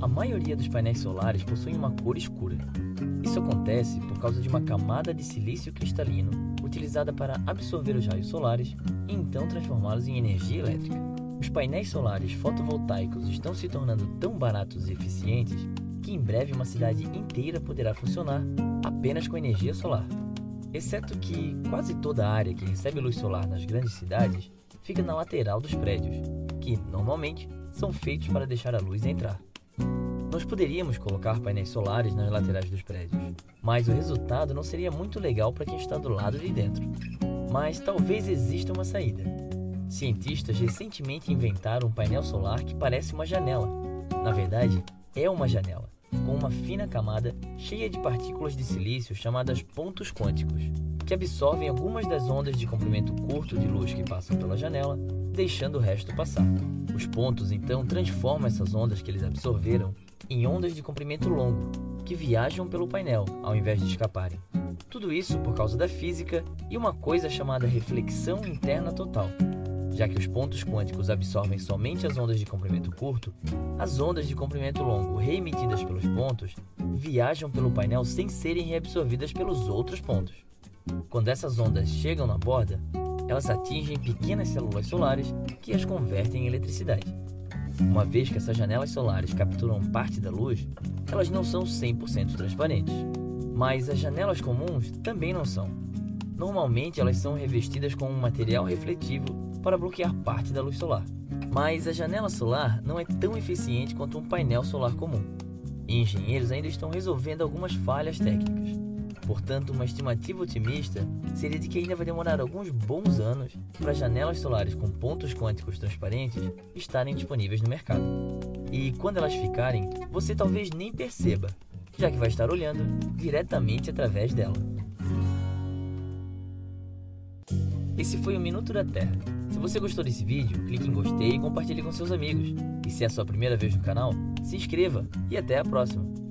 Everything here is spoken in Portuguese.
A maioria dos painéis solares possui uma cor escura. Isso acontece por causa de uma camada de silício cristalino utilizada para absorver os raios solares e então transformá-los em energia elétrica. Os painéis solares fotovoltaicos estão se tornando tão baratos e eficientes que em breve uma cidade inteira poderá funcionar apenas com energia solar. Exceto que quase toda a área que recebe luz solar nas grandes cidades fica na lateral dos prédios, que normalmente são feitos para deixar a luz entrar. Nós poderíamos colocar painéis solares nas laterais dos prédios, mas o resultado não seria muito legal para quem está do lado de dentro. Mas talvez exista uma saída. Cientistas recentemente inventaram um painel solar que parece uma janela. Na verdade, é uma janela, com uma fina camada cheia de partículas de silício chamadas pontos quânticos, que absorvem algumas das ondas de comprimento curto de luz que passam pela janela, deixando o resto passar. Os pontos então transformam essas ondas que eles absorveram em ondas de comprimento longo, que viajam pelo painel ao invés de escaparem. Tudo isso por causa da física e uma coisa chamada reflexão interna total. Já que os pontos quânticos absorvem somente as ondas de comprimento curto, as ondas de comprimento longo reemitidas pelos pontos viajam pelo painel sem serem reabsorvidas pelos outros pontos. Quando essas ondas chegam na borda, elas atingem pequenas células solares que as convertem em eletricidade. Uma vez que essas janelas solares capturam parte da luz, elas não são 100% transparentes. Mas as janelas comuns também não são. Normalmente elas são revestidas com um material refletivo para bloquear parte da luz solar. Mas a janela solar não é tão eficiente quanto um painel solar comum. E engenheiros ainda estão resolvendo algumas falhas técnicas. Portanto, uma estimativa otimista seria de que ainda vai demorar alguns bons anos para janelas solares com pontos quânticos transparentes estarem disponíveis no mercado. E quando elas ficarem, você talvez nem perceba, já que vai estar olhando diretamente através dela. Esse foi o Minuto da Terra. Se você gostou desse vídeo, clique em gostei e compartilhe com seus amigos. E se é a sua primeira vez no canal, se inscreva e até a próxima!